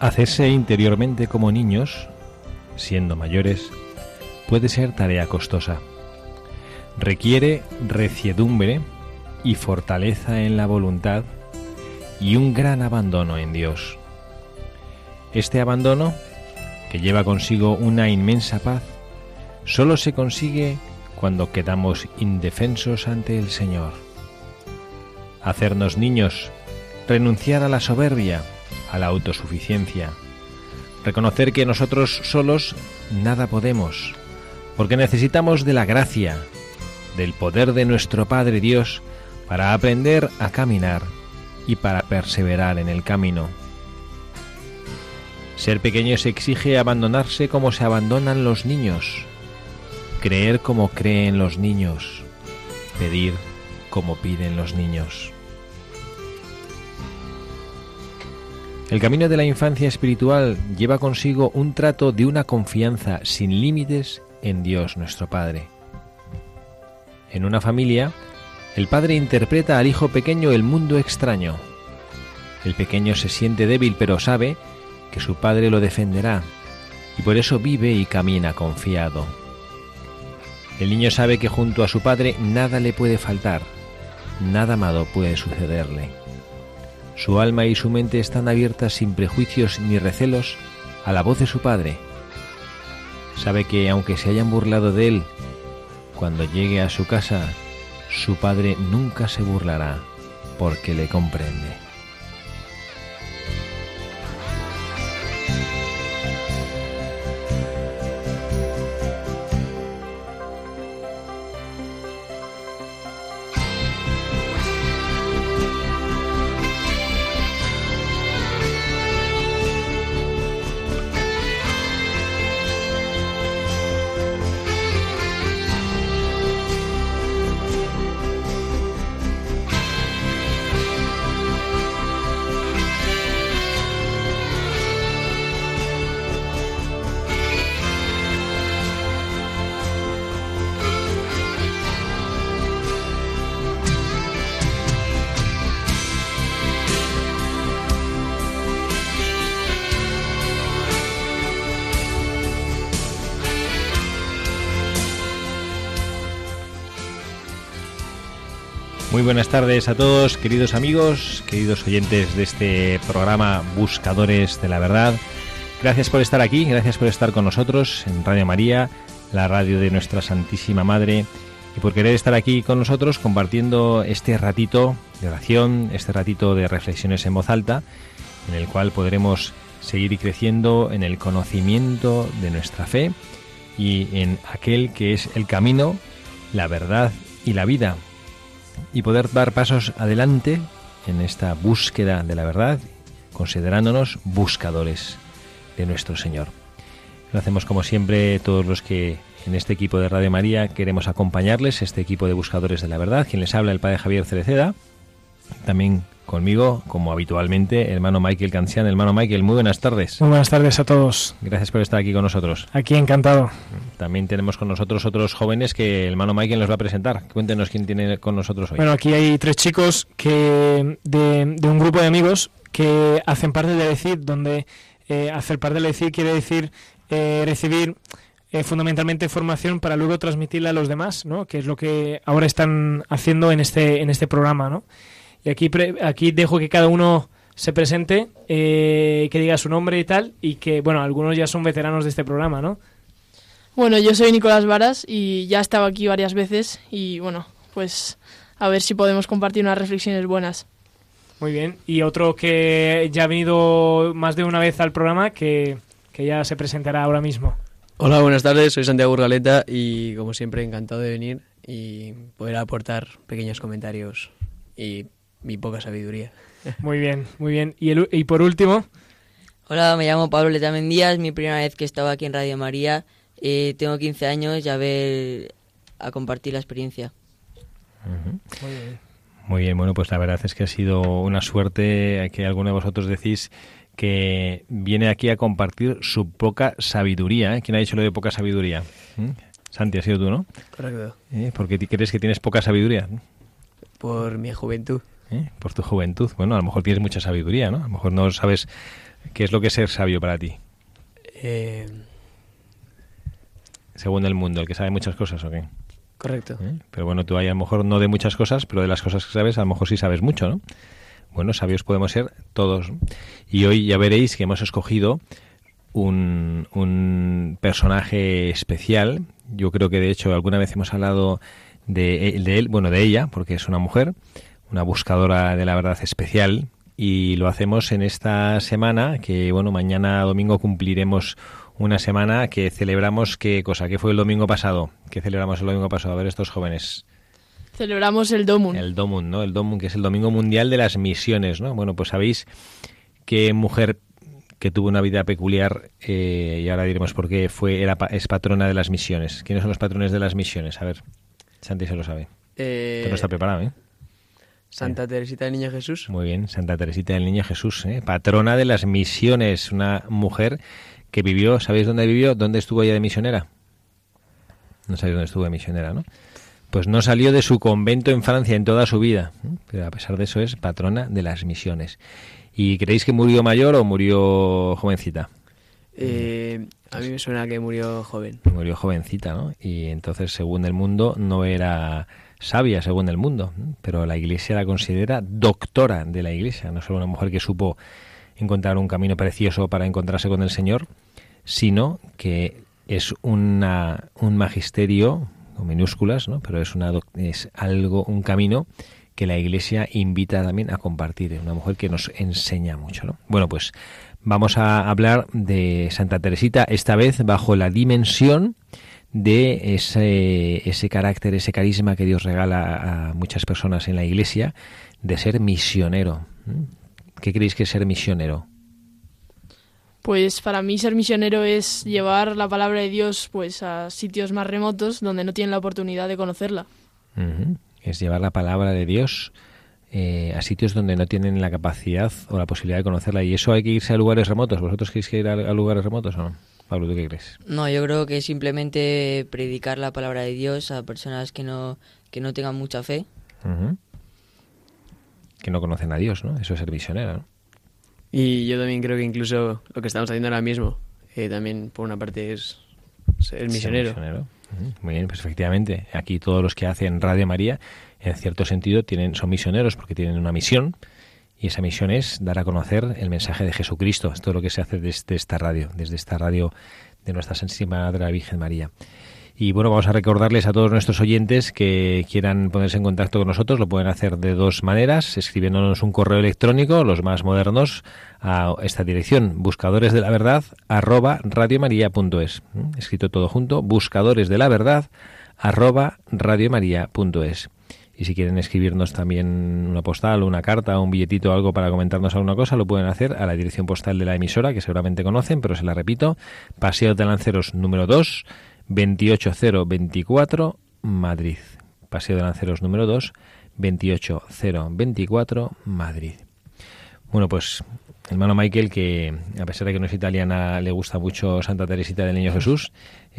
Hacerse interiormente como niños, siendo mayores, puede ser tarea costosa. Requiere reciedumbre y fortaleza en la voluntad y un gran abandono en Dios. Este abandono, que lleva consigo una inmensa paz, solo se consigue cuando quedamos indefensos ante el Señor. Hacernos niños, renunciar a la soberbia, a la autosuficiencia, reconocer que nosotros solos nada podemos, porque necesitamos de la gracia, del poder de nuestro Padre Dios para aprender a caminar y para perseverar en el camino. Ser pequeños exige abandonarse como se abandonan los niños, creer como creen los niños, pedir como piden los niños. El camino de la infancia espiritual lleva consigo un trato de una confianza sin límites en Dios nuestro Padre. En una familia, el padre interpreta al hijo pequeño el mundo extraño. El pequeño se siente débil pero sabe que su padre lo defenderá y por eso vive y camina confiado. El niño sabe que junto a su padre nada le puede faltar, nada malo puede sucederle. Su alma y su mente están abiertas sin prejuicios ni recelos a la voz de su Padre. Sabe que aunque se hayan burlado de él, cuando llegue a su casa, su Padre nunca se burlará porque le comprende. Buenas tardes a todos, queridos amigos, queridos oyentes de este programa Buscadores de la Verdad. Gracias por estar aquí, gracias por estar con nosotros en Radio María, la radio de nuestra Santísima Madre, y por querer estar aquí con nosotros compartiendo este ratito de oración, este ratito de reflexiones en voz alta, en el cual podremos seguir creciendo en el conocimiento de nuestra fe y en aquel que es el camino, la verdad y la vida, y poder dar pasos adelante en esta búsqueda de la verdad, considerándonos buscadores de nuestro Señor. Lo hacemos como siempre todos los que en este equipo de Radio María queremos acompañarles, este equipo de buscadores de la verdad, quien les habla el Padre Javier Cereceda, también conmigo, como habitualmente, hermano Michael Cancian. Hermano Michael, muy buenas tardes. Muy buenas tardes a todos. Gracias por estar aquí con nosotros. Aquí encantado. También tenemos con nosotros otros jóvenes que el hermano Michael nos va a presentar. Cuéntenos quién tiene con nosotros hoy. Bueno, aquí hay tres chicos que de, un grupo de amigos que hacen parte de decir, donde eh, hacer parte de decir quiere decir eh, recibir eh, fundamentalmente formación para luego transmitirla a los demás, ¿no? Que es lo que ahora están haciendo en este en este programa, ¿no? Y aquí aquí dejo que cada uno se presente, eh, que diga su nombre y tal, y que, bueno, algunos ya son veteranos de este programa, ¿no? Bueno, yo soy Nicolás Varas y ya he estado aquí varias veces y, bueno, pues a ver si podemos compartir unas reflexiones buenas. Muy bien. Y otro que ya ha venido más de una vez al programa, que, que ya se presentará ahora mismo. Hola, buenas tardes, soy Santiago Urgaleta y como siempre encantado de venir y poder aportar pequeños comentarios y mi poca sabiduría. Muy bien, muy bien. Y, el, y por último... Hola, me llamo Pablo Letamen Díaz, es mi primera vez que estaba aquí en Radio María. Eh, tengo 15 años y a ver a compartir la experiencia. Muy bien. Muy bien, bueno, pues la verdad es que ha sido una suerte que alguno de vosotros decís que viene aquí a compartir su poca sabiduría. ¿eh? ¿Quién ha dicho lo de poca sabiduría? ¿Mm? Santi, ha sido tú, ¿no? Correcto. ¿Eh? ¿Por qué crees que tienes poca sabiduría? Por mi juventud. ¿Eh? Por tu juventud. Bueno, a lo mejor tienes mucha sabiduría, ¿no? A lo mejor no sabes qué es lo que es ser sabio para ti. Eh... Según el mundo, el que sabe muchas cosas, ¿o qué? Correcto. ¿Eh? Pero bueno, tú ahí a lo mejor no de muchas cosas, pero de las cosas que sabes, a lo mejor sí sabes mucho, ¿no? Bueno, sabios podemos ser todos. Y hoy ya veréis que hemos escogido un, un personaje especial. Yo creo que de hecho alguna vez hemos hablado de, de, él, bueno, de ella, porque es una mujer, una buscadora de la verdad especial. Y lo hacemos en esta semana, que bueno, mañana domingo cumpliremos una semana que celebramos qué cosa, ¿qué fue el domingo pasado? ¿Qué celebramos el domingo pasado? A ver, estos jóvenes. Celebramos el Domun. El Domun, ¿no? El Domun, que es el Domingo Mundial de las Misiones, ¿no? Bueno, pues sabéis qué mujer que tuvo una vida peculiar, eh, y ahora diremos por qué, fue, era, es patrona de las misiones. ¿Quiénes son los patrones de las misiones? A ver, Santi se lo sabe. Eh, no está preparado, ¿eh? Santa Teresita del Niño Jesús. Muy bien, Santa Teresita del Niño Jesús, ¿eh? patrona de las misiones, una mujer que vivió, ¿sabéis dónde vivió? ¿Dónde estuvo ella de misionera? No sabéis dónde estuvo de misionera, ¿no? pues no salió de su convento en Francia en toda su vida, pero a pesar de eso es patrona de las misiones. ¿Y creéis que murió mayor o murió jovencita? Eh, a mí me suena que murió joven. Murió jovencita, ¿no? Y entonces, según el mundo, no era sabia, según el mundo, pero la Iglesia la considera doctora de la Iglesia, no solo una mujer que supo encontrar un camino precioso para encontrarse con el Señor, sino que es una, un magisterio minúsculas, ¿no? pero es, una, es algo, un camino que la Iglesia invita también a compartir, una mujer que nos enseña mucho. ¿no? Bueno, pues vamos a hablar de Santa Teresita, esta vez bajo la dimensión de ese, ese carácter, ese carisma que Dios regala a muchas personas en la Iglesia, de ser misionero. ¿Qué creéis que es ser misionero? Pues para mí ser misionero es llevar la palabra de Dios pues a sitios más remotos donde no tienen la oportunidad de conocerla. Es llevar la palabra de Dios eh, a sitios donde no tienen la capacidad o la posibilidad de conocerla. Y eso hay que irse a lugares remotos. ¿Vosotros queréis ir a, lugares remotos o no? Pablo, ¿tú qué crees? No, yo creo que simplemente predicar la palabra de Dios a personas que no, que no tengan mucha fe. Que no conocen a Dios, ¿no? Eso es ser misionero, ¿no? Y yo también creo que incluso lo que estamos haciendo ahora mismo, eh, también por una parte es ser misionero. Muy bien, pues efectivamente, aquí todos los que hacen Radio María, en cierto sentido, tienen, son misioneros porque tienen una misión y esa misión es dar a conocer el mensaje de Jesucristo. Esto es lo que se hace desde esta radio, desde esta radio de Nuestra Santísima Madre la Virgen María. Y bueno, vamos a recordarles a todos nuestros oyentes que quieran ponerse en contacto con nosotros, lo pueden hacer de dos maneras, escribiéndonos un correo electrónico, los más modernos, a esta dirección, buscadores de la verdad, arroba radiomaria.es. ¿Mm? Escrito todo junto, buscadores de la verdad, arroba radiomaria.es. Y si quieren escribirnos también una postal, una carta, un billetito o algo para comentarnos alguna cosa, lo pueden hacer a la dirección postal de la emisora, que seguramente conocen, pero se la repito, Paseo de Lanceros número 2, 28024 Madrid. Paseo de Lanceros número 2, 28024 Madrid. Bueno, pues hermano Michael, que a pesar de que no es italiana, le gusta mucho Santa Teresita del Niño Jesús,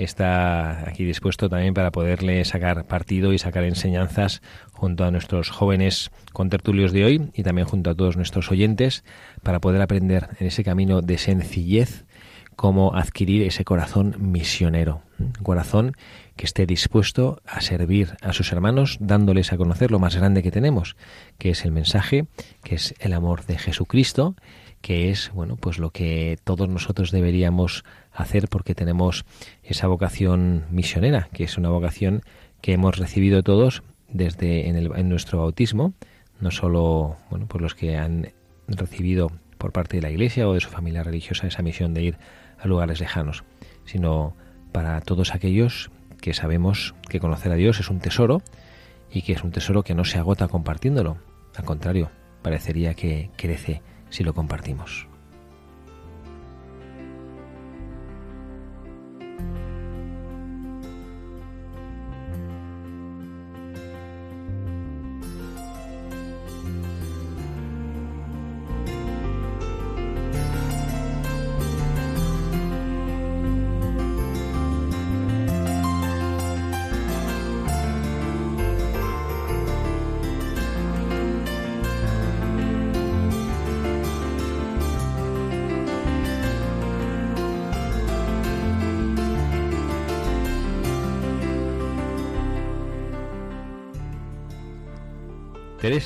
está aquí dispuesto también para poderle sacar partido y sacar enseñanzas junto a nuestros jóvenes contertulios de hoy y también junto a todos nuestros oyentes para poder aprender en ese camino de sencillez cómo adquirir ese corazón misionero, un corazón que esté dispuesto a servir a sus hermanos dándoles a conocer lo más grande que tenemos, que es el mensaje, que es el amor de Jesucristo, que es bueno, pues lo que todos nosotros deberíamos hacer porque tenemos esa vocación misionera, que es una vocación que hemos recibido todos desde en, el, en nuestro bautismo, no solo bueno, por los que han recibido por parte de la Iglesia o de su familia religiosa esa misión de ir a lugares lejanos, sino para todos aquellos que sabemos que conocer a Dios es un tesoro y que es un tesoro que no se agota compartiéndolo. Al contrario, parecería que crece si lo compartimos.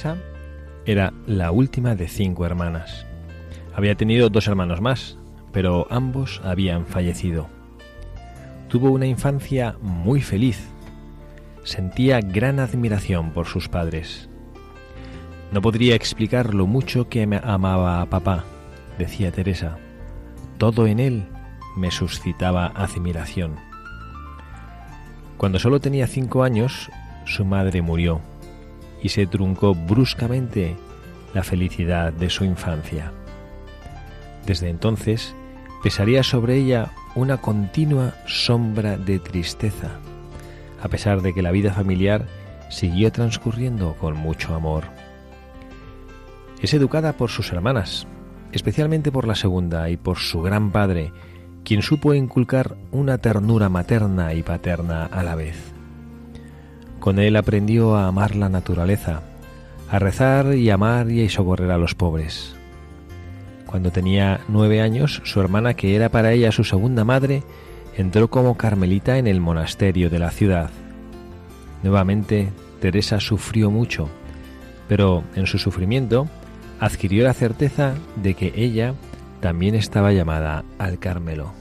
Teresa era la última de cinco hermanas. Había tenido dos hermanos más, pero ambos habían fallecido. Tuvo una infancia muy feliz. Sentía gran admiración por sus padres. No podría explicar lo mucho que me amaba a papá, decía Teresa. Todo en él me suscitaba admiración. Cuando solo tenía cinco años, su madre murió y se truncó bruscamente la felicidad de su infancia. Desde entonces pesaría sobre ella una continua sombra de tristeza, a pesar de que la vida familiar siguió transcurriendo con mucho amor. Es educada por sus hermanas, especialmente por la segunda y por su gran padre, quien supo inculcar una ternura materna y paterna a la vez. Con él aprendió a amar la naturaleza, a rezar y amar y socorrer a los pobres. Cuando tenía nueve años, su hermana, que era para ella su segunda madre, entró como carmelita en el monasterio de la ciudad. Nuevamente, Teresa sufrió mucho, pero en su sufrimiento adquirió la certeza de que ella también estaba llamada al Carmelo.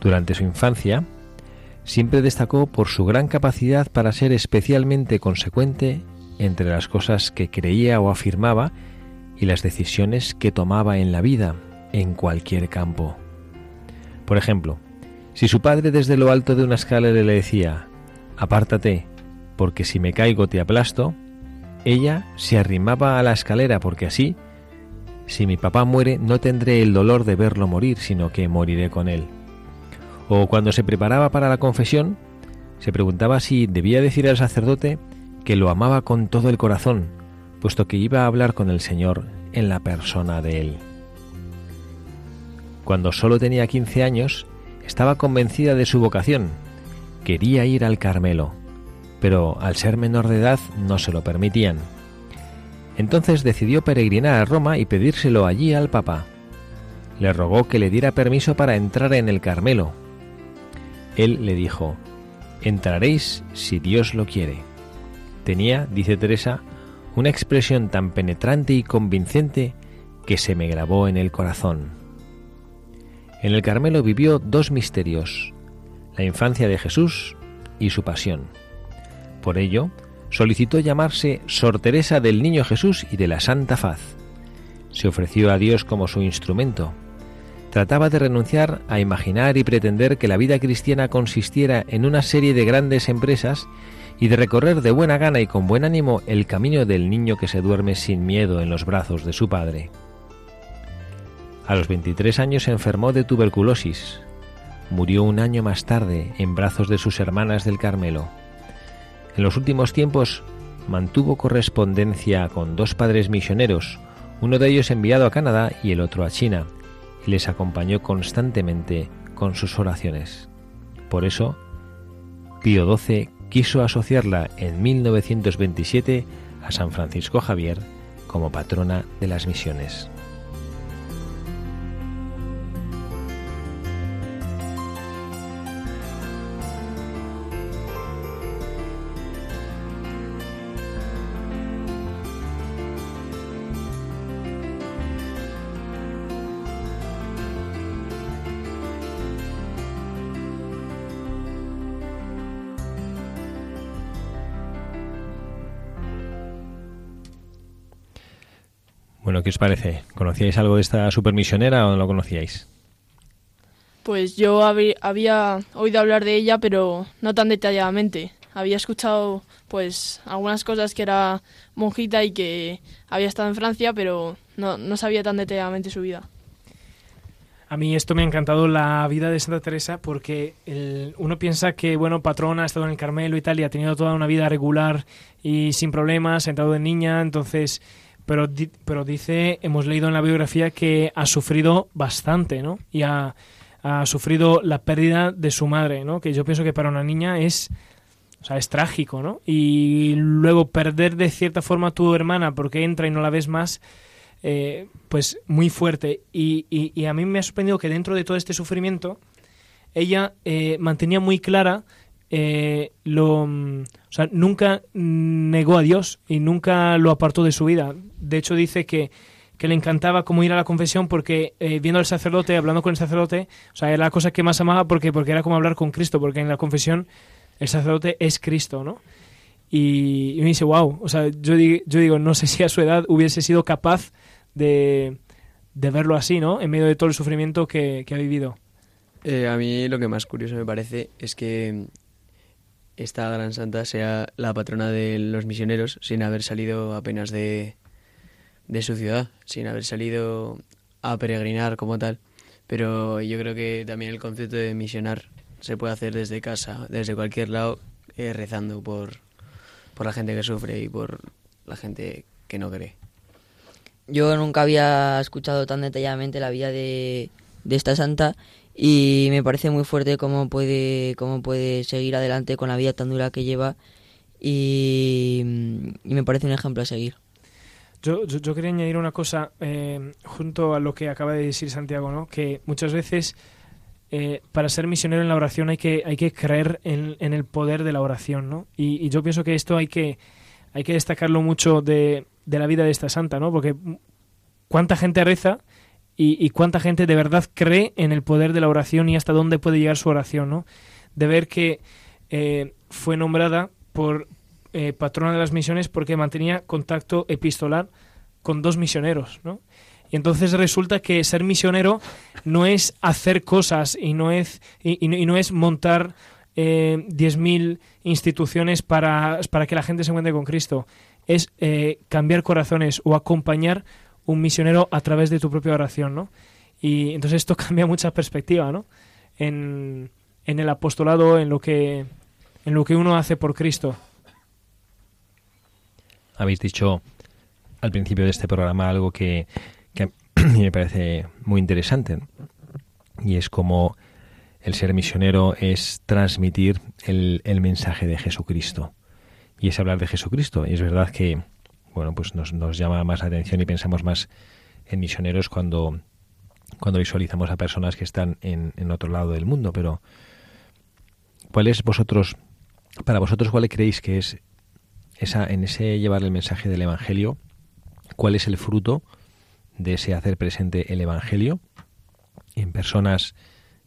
Durante su infancia, siempre destacó por su gran capacidad para ser especialmente consecuente entre las cosas que creía o afirmaba y las decisiones que tomaba en la vida, en cualquier campo. Por ejemplo, si su padre desde lo alto de una escalera le decía, apártate, porque si me caigo te aplasto, ella se arrimaba a la escalera porque así, si mi papá muere, no tendré el dolor de verlo morir, sino que moriré con él. O cuando se preparaba para la confesión, se preguntaba si debía decir al sacerdote que lo amaba con todo el corazón, puesto que iba a hablar con el Señor en la persona de él. Cuando solo tenía 15 años, estaba convencida de su vocación. Quería ir al Carmelo, pero al ser menor de edad no se lo permitían. Entonces decidió peregrinar a Roma y pedírselo allí al Papa. Le rogó que le diera permiso para entrar en el Carmelo, él le dijo, entraréis si Dios lo quiere. Tenía, dice Teresa, una expresión tan penetrante y convincente que se me grabó en el corazón. En el Carmelo vivió dos misterios, la infancia de Jesús y su pasión. Por ello, solicitó llamarse Sor Teresa del Niño Jesús y de la Santa Faz. Se ofreció a Dios como su instrumento, trataba de renunciar a imaginar y pretender que la vida cristiana consistiera en una serie de grandes empresas y de recorrer de buena gana y con buen ánimo el camino del niño que se duerme sin miedo en los brazos de su padre. A los 23 años se enfermó de tuberculosis. Murió un año más tarde en brazos de sus hermanas del Carmelo. En los últimos tiempos mantuvo correspondencia con dos padres misioneros, uno de ellos enviado a Canadá y el otro a China, les acompañó constantemente con sus oraciones. Por eso, Pío XII quiso asociarla en 1927 a San Francisco Javier como patrona de las misiones. Bueno, ¿qué os parece? ¿Conocíais algo de esta supermisionera o no lo conocíais? Pues yo había oído hablar de ella, pero no tan detalladamente. Había escuchado pues algunas cosas que era monjita y que había estado en Francia, pero no, no sabía tan detalladamente su vida. A mí esto me ha encantado la vida de Santa Teresa porque uno piensa que, bueno, patrona ha estado en el Carmelo y tal y ha tenido toda una vida regular y sin problemas, sentado de niña, entonces, pero, pero dice, hemos leído en la biografía que ha sufrido bastante, ¿no? Y ha, ha sufrido la pérdida de su madre, ¿no? Que yo pienso que para una niña es, o sea, es trágico, ¿no? Y luego perder de cierta forma a tu hermana porque entra y no la ves más, eh, pues muy fuerte. Y, y, a mí me ha sorprendido que dentro de todo este sufrimiento, ella eh, mantenía muy clara eh, lo, o sea, nunca negó a Dios y nunca lo apartó de su vida. De hecho, dice que, que le encantaba como ir a la confesión porque viendo al sacerdote, hablando con el sacerdote, o sea, era la cosa que más amaba porque, porque era como hablar con Cristo, porque en la confesión el sacerdote es Cristo, ¿no? Y, me dice, wow, o sea, yo, yo digo, no sé si a su edad hubiese sido capaz de, verlo así, ¿no? En medio de todo el sufrimiento que, ha vivido. Eh, a mí lo que más curioso me parece es que esta gran santa sea la patrona de los misioneros sin haber salido apenas de, de su ciudad, sin haber salido a peregrinar como tal. Pero yo creo que también el concepto de misionar se puede hacer desde casa, desde cualquier lado, eh, rezando por, por la gente que sufre y por la gente que no cree. Yo nunca había escuchado tan detalladamente la vida de, esta santa y me parece muy fuerte cómo puede, cómo puede seguir adelante con la vida tan dura que lleva y, me parece un ejemplo a seguir. Yo, yo, quería añadir una cosa eh, junto a lo que acaba de decir Santiago, ¿no? que muchas veces eh, para ser misionero en la oración hay que, hay que creer en, el poder de la oración. ¿no? Y, y, yo pienso que esto hay que, hay que destacarlo mucho de, de la vida de esta santa, ¿no? Porque cuánta gente reza y, cuánta gente de verdad cree en el poder de la oración y hasta dónde puede llegar su oración, ¿no? De ver que eh, fue nombrada por eh, patrona de las misiones porque mantenía contacto epistolar con dos misioneros, ¿no? Y entonces resulta que ser misionero no es hacer cosas y no es, y, no es montar eh, 10.000 instituciones para, para que la gente se encuentre con Cristo es eh, cambiar corazones o acompañar un misionero a través de tu propia oración, ¿no? Y entonces esto cambia mucha perspectiva, ¿no? En, en el apostolado, en lo que en lo que uno hace por Cristo. Habéis dicho al principio de este programa algo que, que me parece muy interesante y es como el ser misionero es transmitir el, el mensaje de Jesucristo y es hablar de Jesucristo. Y es verdad que, bueno, pues nos, nos llama más la atención y pensamos más en misioneros cuando, cuando visualizamos a personas que están en, en otro lado del mundo. Pero, ¿cuál es vosotros, para vosotros, cuál creéis que es esa, en ese llevar el mensaje del Evangelio, cuál es el fruto de ese hacer presente el Evangelio en personas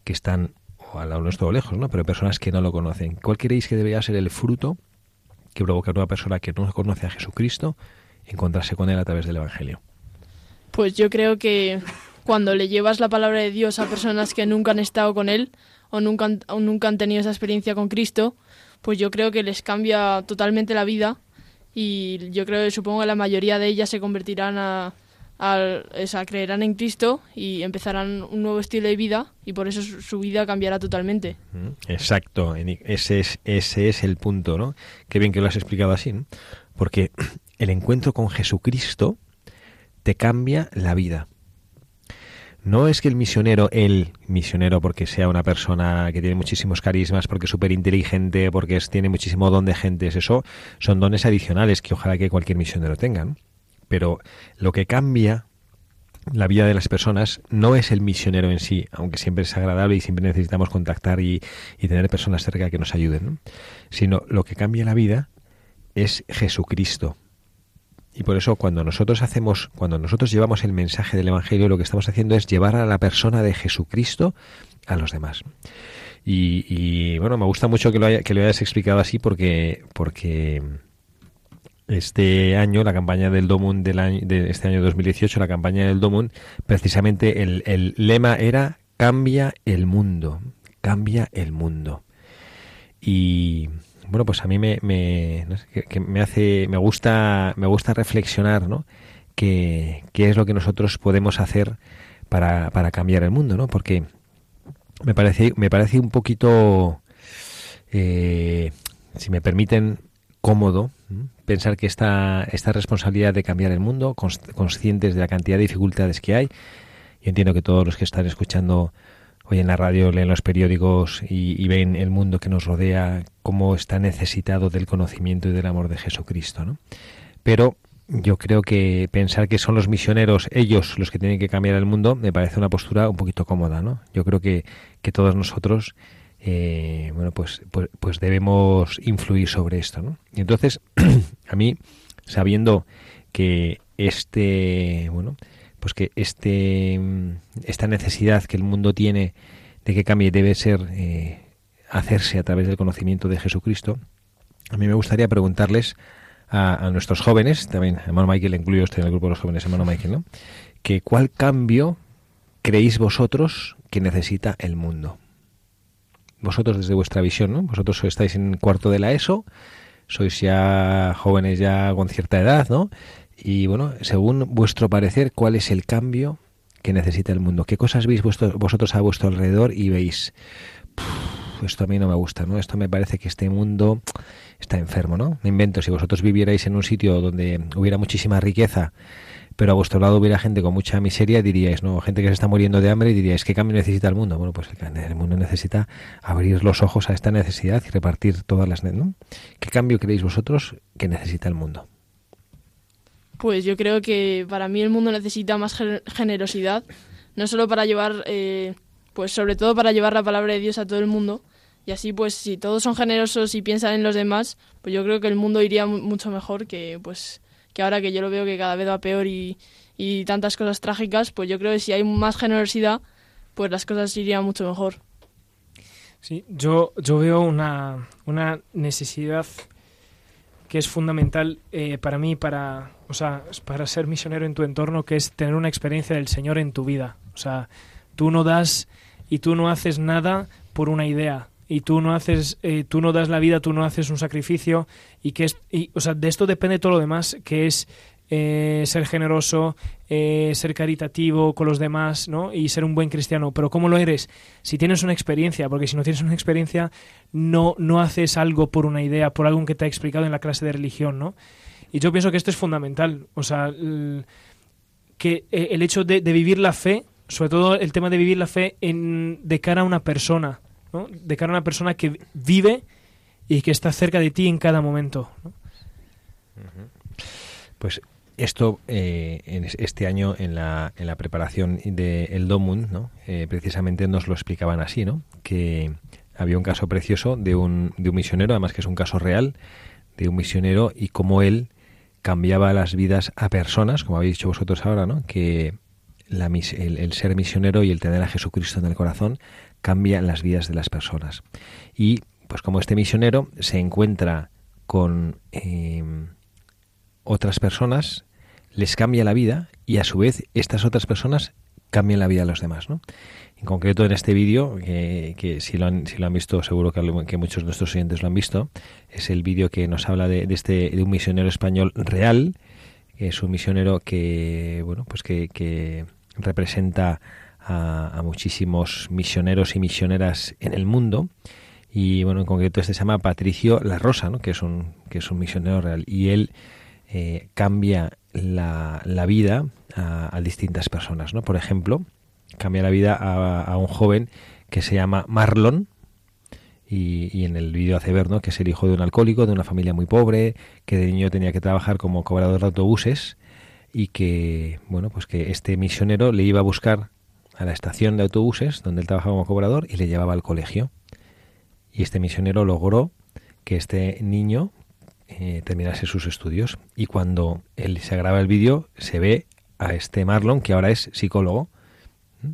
que están o al lado nuestro lejos, ¿no? Pero personas que no lo conocen. ¿Cuál creéis que debería ser el fruto que provoca a una persona que no conoce a Jesucristo encontrarse con Él a través del Evangelio? Pues yo creo que cuando le llevas la palabra de Dios a personas que nunca han estado con Él o nunca han, nunca tenido esa experiencia con Cristo, pues yo creo que les cambia totalmente la vida y yo creo que supongo que la mayoría de ellas se convertirán a, al, creerán en Cristo y empezarán un nuevo estilo de vida y por eso su, vida cambiará totalmente. Exacto, ese es, ese es el punto, ¿no? Qué bien que lo has explicado así, porque el encuentro con Jesucristo te cambia la vida. No es que el misionero, el misionero, porque sea una persona que tiene muchísimos carismas, porque es súper inteligente, porque tiene muchísimo don de gentes, eso son dones adicionales que ojalá que cualquier misionero tenga pero lo que cambia la vida de las personas no es el misionero en sí, aunque siempre es agradable y siempre necesitamos contactar y, tener personas cerca que nos ayuden, sino lo que cambia la vida es Jesucristo. Y por eso cuando nosotros hacemos, cuando nosotros llevamos el mensaje del Evangelio, lo que estamos haciendo es llevar a la persona de Jesucristo a los demás. Y, bueno, me gusta mucho que lo, que lo hayas explicado así porque, porque este año, la campaña del Domun del año, de este año 2018, la campaña del Domun, precisamente el, el lema era cambia el mundo, cambia el mundo. Y bueno, pues a mí me, me, que, me hace, me gusta, me gusta reflexionar, ¿no? qué es lo que nosotros podemos hacer para, para cambiar el mundo, ¿no? Porque me parece, me parece un poquito, eh, si me permiten, cómodo pensar que esta, esta responsabilidad de cambiar el mundo, conscientes de la cantidad de dificultades que hay, yo entiendo que todos los que están escuchando hoy en la radio, leen los periódicos y, y, ven el mundo que nos rodea, cómo está necesitado del conocimiento y del amor de Jesucristo, ¿no? Pero yo creo que pensar que son los misioneros ellos los que tienen que cambiar el mundo me parece una postura un poquito cómoda, ¿no? Yo creo que, que todos nosotros, eh, bueno, pues, pues, pues, debemos influir sobre esto, ¿no? Y entonces, a mí, sabiendo que este, bueno, pues que este, esta necesidad que el mundo tiene de que cambie debe ser eh, hacerse a través del conocimiento de Jesucristo, a mí me gustaría preguntarles a, nuestros jóvenes, también hermano Michael, incluyo usted en el grupo de los jóvenes, hermano Michael, ¿no? Que cuál cambio creéis vosotros que necesita el mundo. Vosotros desde vuestra visión, ¿no? Vosotros estáis en cuarto de la ESO, sois ya jóvenes ya con cierta edad, ¿no? Y bueno, según vuestro parecer, ¿cuál es el cambio que necesita el mundo? ¿Qué cosas veis vosotros a vuestro alrededor y veis, esto a mí no me gusta, ¿no? Esto me parece que este mundo está enfermo, ¿no? Me invento, si vosotros vivierais en un sitio donde hubiera muchísima riqueza, pero a vuestro lado hubiera gente con mucha miseria, diríais, ¿no? Gente que se está muriendo de hambre y diríais, ¿qué cambio necesita el mundo? Bueno, pues el, mundo necesita abrir los ojos a esta necesidad y repartir todas las... ¿no? ¿Qué cambio creéis vosotros que necesita el mundo? Pues yo creo que para mí el mundo necesita más generosidad, no solo para llevar, eh, pues sobre todo para llevar la palabra de Dios a todo el mundo, y así, pues, si todos son generosos y piensan en los demás, pues yo creo que el mundo iría mucho mejor que, pues, que ahora que yo lo veo que cada vez va peor y, y tantas cosas trágicas, pues yo creo que si hay más generosidad, pues las cosas irían mucho mejor. Sí, yo, yo veo una, una necesidad que es fundamental eh, para mí, para, o sea, para ser misionero en tu entorno, que es tener una experiencia del Señor en tu vida. O sea, tú no das y tú no haces nada por una idea, y tú no haces, eh, tú no das la vida, tú no haces un sacrificio y que es, y, o sea, de esto depende todo lo demás, que es eh, ser generoso, eh, ser caritativo con los demás, ¿no? Y ser un buen cristiano. Pero ¿cómo lo eres? Si tienes una experiencia, porque si no tienes una experiencia, no, no haces algo por una idea, por algo que te ha explicado en la clase de religión, ¿no? Y yo pienso que esto es fundamental. O sea, el, que el hecho de, de, vivir la fe, sobre todo el tema de vivir la fe en, de cara a una persona, de cara a una persona que vive y que está cerca de ti en cada momento. Pues esto eh, en este año en la, en la preparación del el Domun, ¿no? Eh, precisamente nos lo explicaban así, ¿no? que había un caso precioso de un, de un misionero, además que es un caso real, de un misionero y cómo él cambiaba las vidas a personas, como habéis dicho vosotros ahora, ¿no? que la, el, ser misionero y el tener a Jesucristo en el corazón cambia las vidas de las personas. Y pues como este misionero se encuentra con em, otras personas, les cambia la vida y a su vez estas otras personas cambian la vida de los demás. ¿no? En concreto en este vídeo, que, si, lo han, si lo han visto seguro que, muchos de nuestros oyentes lo han visto, es el vídeo que nos habla de, este, de un misionero español real, que es un misionero que, bueno, pues que representa a, muchísimos misioneros y misioneras en el mundo. Y bueno en concreto este se llama Patricio La Rosa que es un que es un misionero real. Y él eh, cambia la, la vida a, distintas personas no por ejemplo cambia la vida a, un joven que se llama Marlon y, y, en el vídeo hace ver ¿no? que es el hijo de un alcohólico de una familia muy pobre que de niño tenía que trabajar como cobrador de autobuses y que bueno pues que este misionero le iba a buscar a la estación de autobuses donde él trabajaba como cobrador y le llevaba al colegio. Y este misionero logró que este niño eh, terminase sus estudios. Y cuando él se graba el vídeo, se ve a este Marlon, que ahora es psicólogo.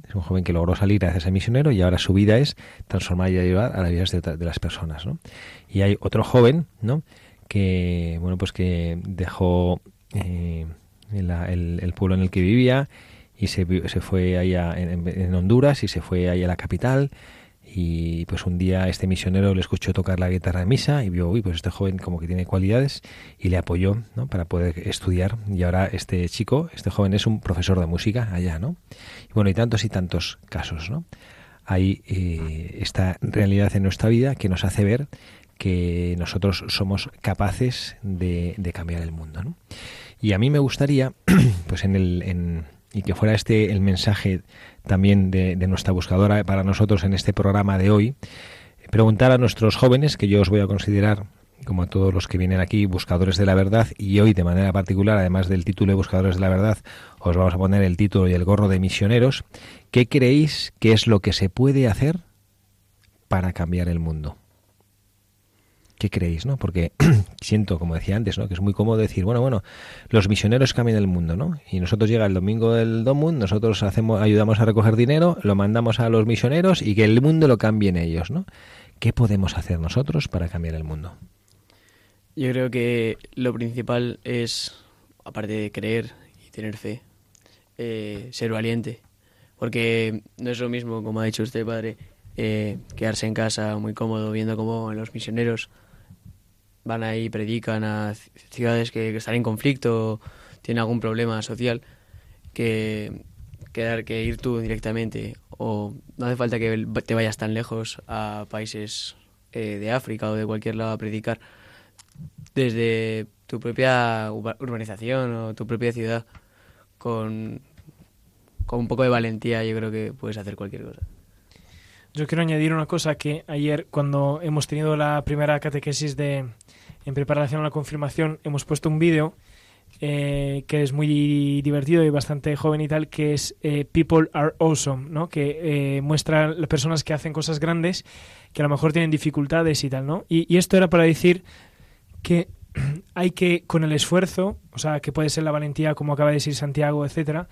Es un joven que logró salir gracias al misionero y ahora su vida es transformar y ayudar a las vidas de, las personas. Y hay otro joven ¿no? que bueno pues que dejó eh, el, pueblo en el que vivía y se, se fue allá en, en, Honduras y se fue allá a la capital y pues un día este misionero le escuchó tocar la guitarra de misa y vio, uy, pues este joven como que tiene cualidades y le apoyó, ¿no? Para poder estudiar y ahora este chico, este joven es un profesor de música allá, ¿no? Bueno, y tantos y tantos casos, ¿no? Hay eh, esta realidad en nuestra vida que nos hace ver que nosotros somos capaces de, de cambiar el mundo, ¿no? Y a mí me gustaría, pues en el... En, y que fuera este el mensaje también de, nuestra buscadora para nosotros en este programa de hoy, preguntar a nuestros jóvenes, que yo os voy a considerar como a todos los que vienen aquí, buscadores de la verdad, y hoy de manera particular, además del título de buscadores de la verdad, os vamos a poner el título y el gorro de misioneros, ¿qué creéis que es lo que se puede hacer para cambiar el mundo? ¿Qué creéis, no? Porque siento, como decía antes, ¿no? Que es muy cómodo decir, bueno, bueno, los misioneros cambian el mundo, ¿no? Y nosotros llega el domingo del Domund, nosotros hacemos, ayudamos a recoger dinero, lo mandamos a los misioneros y que el mundo lo cambien ellos, ¿no? ¿Qué podemos hacer nosotros para cambiar el mundo? Yo creo que lo principal es, aparte de creer y tener fe, eh, ser valiente. Porque no es lo mismo, como ha dicho usted, padre, eh, quedarse en casa muy cómodo viendo cómo los misioneros van ahí, predican a ciudades que, están en conflicto, tienen algún problema social, que quedar que ir tú directamente o no hace falta que te vayas tan lejos a países eh, de África o de cualquier lado a predicar desde tu propia urbanización o tu propia ciudad con, con un poco de valentía yo creo que puedes hacer cualquier cosa. Yo quiero añadir una cosa que ayer cuando hemos tenido la primera catequesis de en preparación a la confirmación hemos puesto un vídeo eh, que es muy divertido y bastante joven y tal, que es eh, People Are Awesome, ¿no? que eh, muestra las personas que hacen cosas grandes que a lo mejor tienen dificultades y tal, ¿no? Y, esto era para decir que hay que, con el esfuerzo, o sea, que puede ser la valentía, como acaba de decir Santiago, etcétera,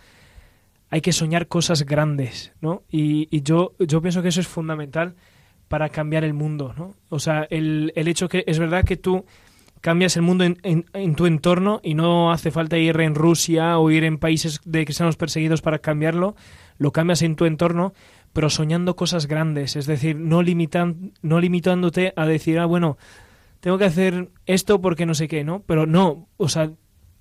hay que soñar cosas grandes, ¿no? Y, y, yo, yo pienso que eso es fundamental para cambiar el mundo, ¿no? O sea, el, el hecho que es verdad que tú cambias el mundo en, en, tu entorno y no hace falta ir en Rusia o ir en países de cristianos perseguidos para cambiarlo, lo cambias en tu entorno, pero soñando cosas grandes, es decir, no, limitan, no limitándote a decir, ah, bueno, tengo que hacer esto porque no sé qué, ¿no? Pero no, o sea,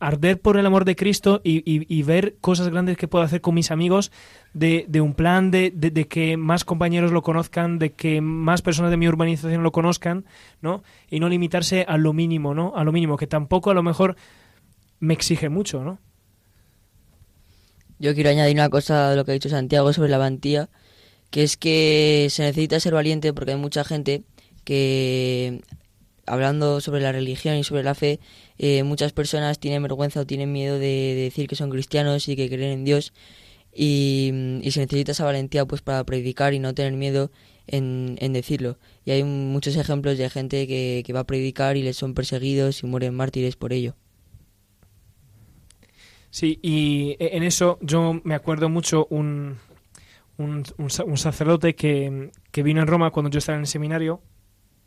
arder por el amor de Cristo y, y, ver cosas grandes que puedo hacer con mis amigos, de, de un plan de, de, que más compañeros lo conozcan, de que más personas de mi urbanización lo conozcan, ¿no? Y no limitarse a lo mínimo, ¿no? A lo mínimo, que tampoco a lo mejor me exige mucho, ¿no? Yo quiero añadir una cosa de lo que ha dicho Santiago sobre la valentía, que es que se necesita ser valiente porque hay mucha gente que hablando sobre la religión y sobre la fe, eh, muchas personas tienen vergüenza o tienen miedo de, decir que son cristianos y que creen en Dios y, se necesita esa valentía pues para predicar y no tener miedo en, decirlo. Y hay muchos ejemplos de gente que, va a predicar y les son perseguidos y mueren mártires por ello. Sí, y en eso yo me acuerdo mucho un, un, un sacerdote que, que vino en Roma cuando yo estaba en el seminario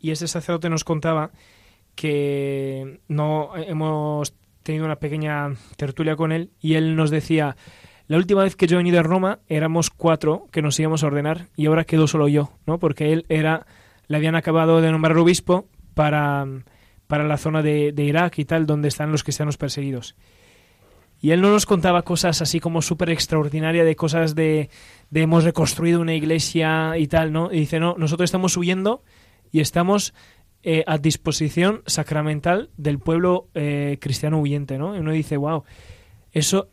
y ese sacerdote nos contaba que no hemos tenido una pequeña tertulia con él y él nos decía la última vez que yo he venido a Roma éramos cuatro que nos íbamos a ordenar y ahora quedo solo yo, ¿no? Porque él era, le habían acabado de nombrar obispo para, para la zona de, Irak y tal, donde están los cristianos perseguidos. Y él no nos contaba cosas así como súper extraordinarias de cosas de, de hemos reconstruido una iglesia y tal, ¿no? Y dice, no, nosotros estamos subiendo y estamos eh, a disposición sacramental del pueblo eh, cristiano huyente, ¿no? Uno dice, wow, eso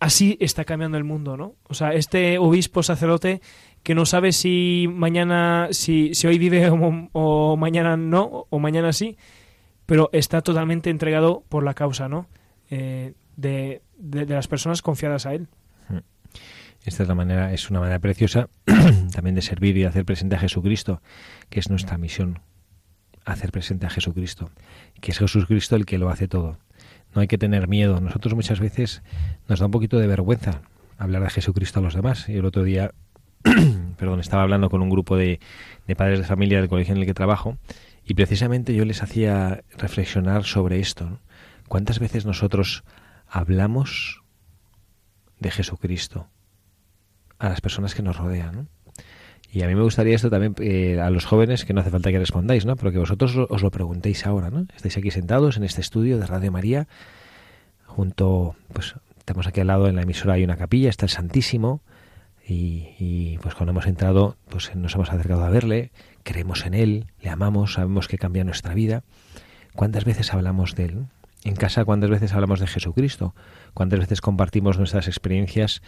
así está cambiando el mundo, ¿no? O sea, este obispo sacerdote que no sabe si mañana, si, si hoy vive o, mañana no, o mañana sí, pero está totalmente entregado por la causa, ¿no? Eh, de, de, las personas confiadas a él. Esta es la manera, es una manera preciosa también de servir y de hacer presente a Jesucristo, que es nuestra misión, hacer presente a Jesucristo, que es Jesucristo el que lo hace todo. No hay que tener miedo. Nosotros muchas veces nos da un poquito de vergüenza hablar de Jesucristo a los demás. Y el otro día, perdón, estaba hablando con un grupo de, de padres de familia del colegio en el que trabajo Y precisamente yo les hacía reflexionar sobre esto. ¿Cuántas veces nosotros hablamos de Jesucristo a las personas que nos rodean? Y a mí me gustaría esto también eh, a los jóvenes, que no hace falta que respondáis, ¿no? Pero que vosotros os lo preguntéis ahora, ¿no? Estáis aquí sentados en este estudio de Radio María, junto, pues, estamos aquí al lado en la emisora hay una capilla, está el Santísimo, y, y, pues cuando hemos entrado, pues nos hemos acercado a verle, creemos en él, le amamos, sabemos que cambia nuestra vida. ¿Cuántas veces hablamos de él? En casa, ¿cuántas veces hablamos de Jesucristo? ¿Cuántas veces compartimos nuestras experiencias?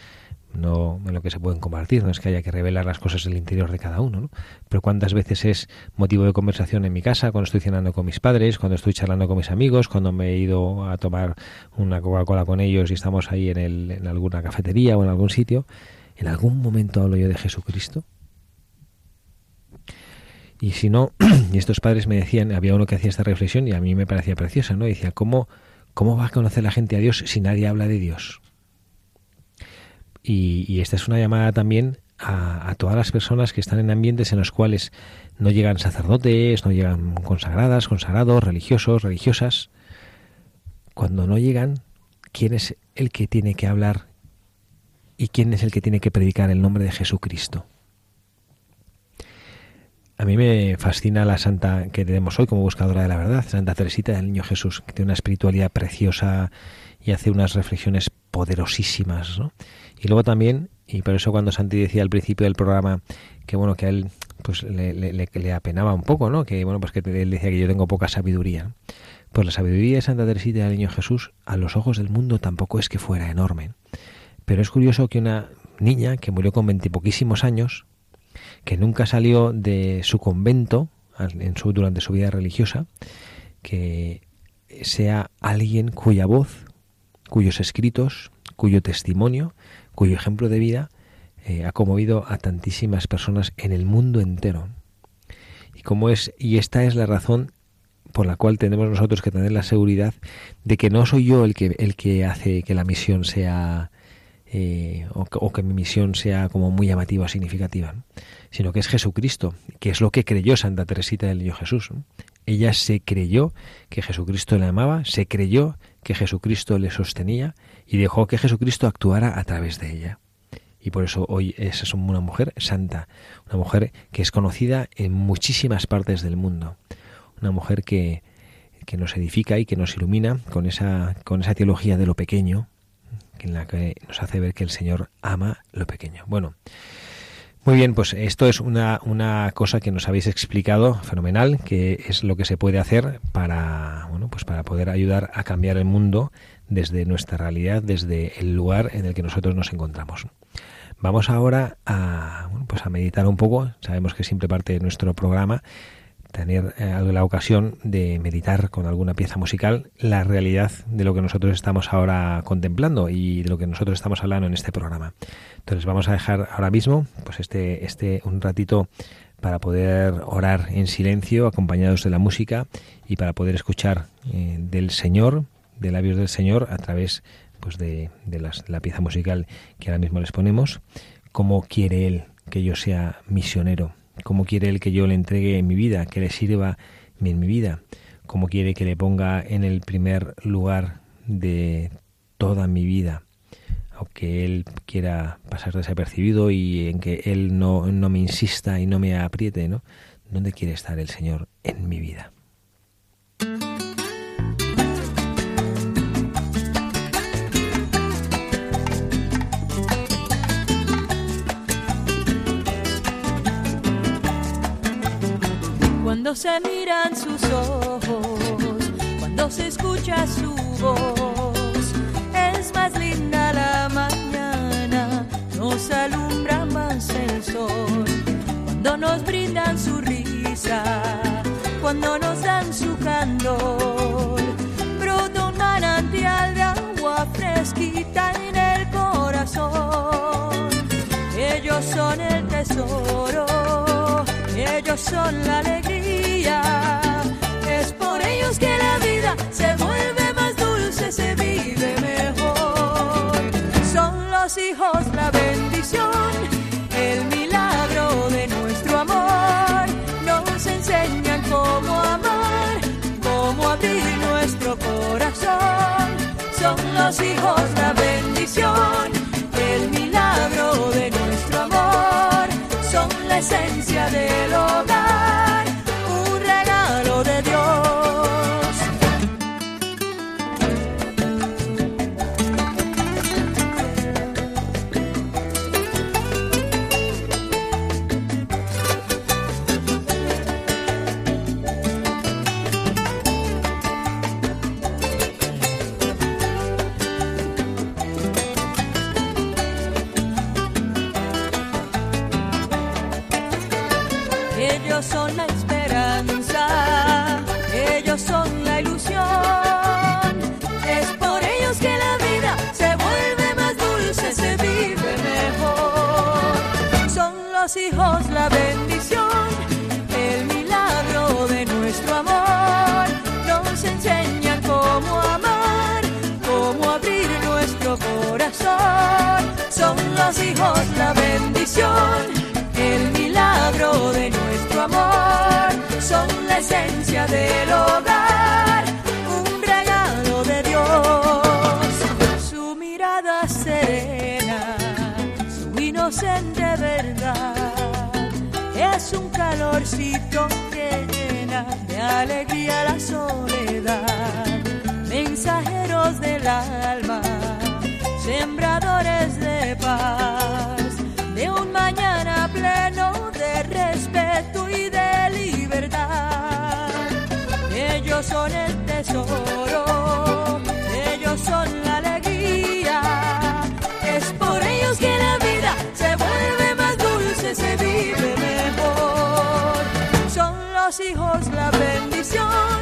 No en lo que se pueden compartir, no es que haya que revelar las cosas del interior de cada uno, ¿no? Pero cuántas veces es motivo de conversación en mi casa, cuando estoy cenando con mis padres, cuando estoy charlando con mis amigos, cuando me he ido a tomar una Coca-Cola con ellos y estamos ahí en, el, en alguna cafetería o en algún sitio ¿En algún momento hablo yo de Jesucristo? Y si no, y estos padres me decían, había uno que hacía esta reflexión y a mí me parecía preciosa, ¿no? decía, ¿cómo, ¿cómo va a conocer la gente a Dios si nadie habla de Dios? Y, esta es una llamada también a, a, todas las personas que están en ambientes en los cuales no llegan sacerdotes, no llegan consagradas, consagrados, religiosos, religiosas. Cuando no llegan, ¿quién es el que tiene que hablar y quién es el que tiene que predicar el nombre de Jesucristo. A mí me fascina la santa que tenemos hoy como buscadora de la verdad, Santa Teresita del Niño Jesús, que tiene una espiritualidad preciosa y hace unas reflexiones poderosísimas. ¿no? Y luego también, y por eso cuando Santi decía al principio del programa que bueno que a él pues le, le, apenaba un poco, ¿no? Que bueno pues que él decía que yo tengo poca sabiduría. Pues la sabiduría de Santa Teresita del Niño Jesús a los ojos del mundo tampoco es que fuera enorme. Pero es curioso que una niña que murió con veintipoquísimos años, que nunca salió de su convento en su, durante su vida religiosa, que sea alguien cuya voz, cuyos escritos, cuyo testimonio, cuyo ejemplo de vida eh, ha conmovido a tantísimas personas en el mundo entero. Y como es, y esta es la razón por la cual tenemos nosotros que tener la seguridad de que no soy yo el que el que hace que la misión sea eh, o, que mi misión sea como muy llamativa o significativa, sino que es Jesucristo, que es lo que creyó Santa Teresita del Niño Jesús. Ella se creyó que Jesucristo le amaba, se creyó que Jesucristo le sostenía y dejó que Jesucristo actuara a través de ella. Y por eso hoy es una mujer santa, una mujer que es conocida en muchísimas partes del mundo, una mujer que, que nos edifica y que nos ilumina con esa, con esa teología de lo pequeño, en la que nos hace ver que el Señor ama lo pequeño. Bueno, muy bien, pues esto es una, una cosa que nos habéis explicado fenomenal, que es lo que se puede hacer para, bueno, pues para poder ayudar a cambiar el mundo desde nuestra realidad, desde el lugar en el que nosotros nos encontramos. Vamos ahora a, pues a meditar un poco. Sabemos que siempre parte de nuestro programa tener eh, la ocasión de meditar con alguna pieza musical la realidad de lo que nosotros estamos ahora contemplando y de lo que nosotros estamos hablando en este programa. Entonces vamos a dejar ahora mismo pues este, este un ratito para poder orar en silencio acompañados de la música y para poder escuchar eh, del Señor, de labios del Señor a través pues de, de, las, la pieza musical que ahora mismo les ponemos, cómo quiere Él que yo sea misionero cómo quiere Él que yo le entregue en mi vida, que le sirva en mi vida, cómo quiere que le ponga en el primer lugar de toda mi vida, aunque Él quiera pasar desapercibido y en que Él no, no me insista y no me apriete, ¿no? ¿Dónde quiere estar el Señor en mi vida? Cuando se miran sus ojos, cuando se escucha su voz. Es más linda la mañana, nos alumbra más el sol, cuando nos brindan su risa, cuando nos dan su candor. Brota un manantial de agua fresquita en el corazón. Ellos son el tesoro, ellos son la alegría es por ellos que la vida se vuelve más dulce, se vive mejor. Son los hijos la bendición, el milagro de nuestro amor. Nos enseñan cómo amar, cómo abrir nuestro corazón. Son los hijos la bendición, el milagro de nuestro amor. Son la esencia del hogar. Los hijos la bendición el milagro de nuestro amor, son la esencia del hogar, un regalo de Dios. Su mirada serena, su inocente verdad, es un calorcito que llena de alegría la soledad. Mensajeros del alma, sembradores de paz de un mañana pleno de respeto y de libertad. Ellos son el tesoro, ellos son la alegría. Es por ellos que la vida se vuelve más dulce, se vive mejor. Son los hijos la bendición,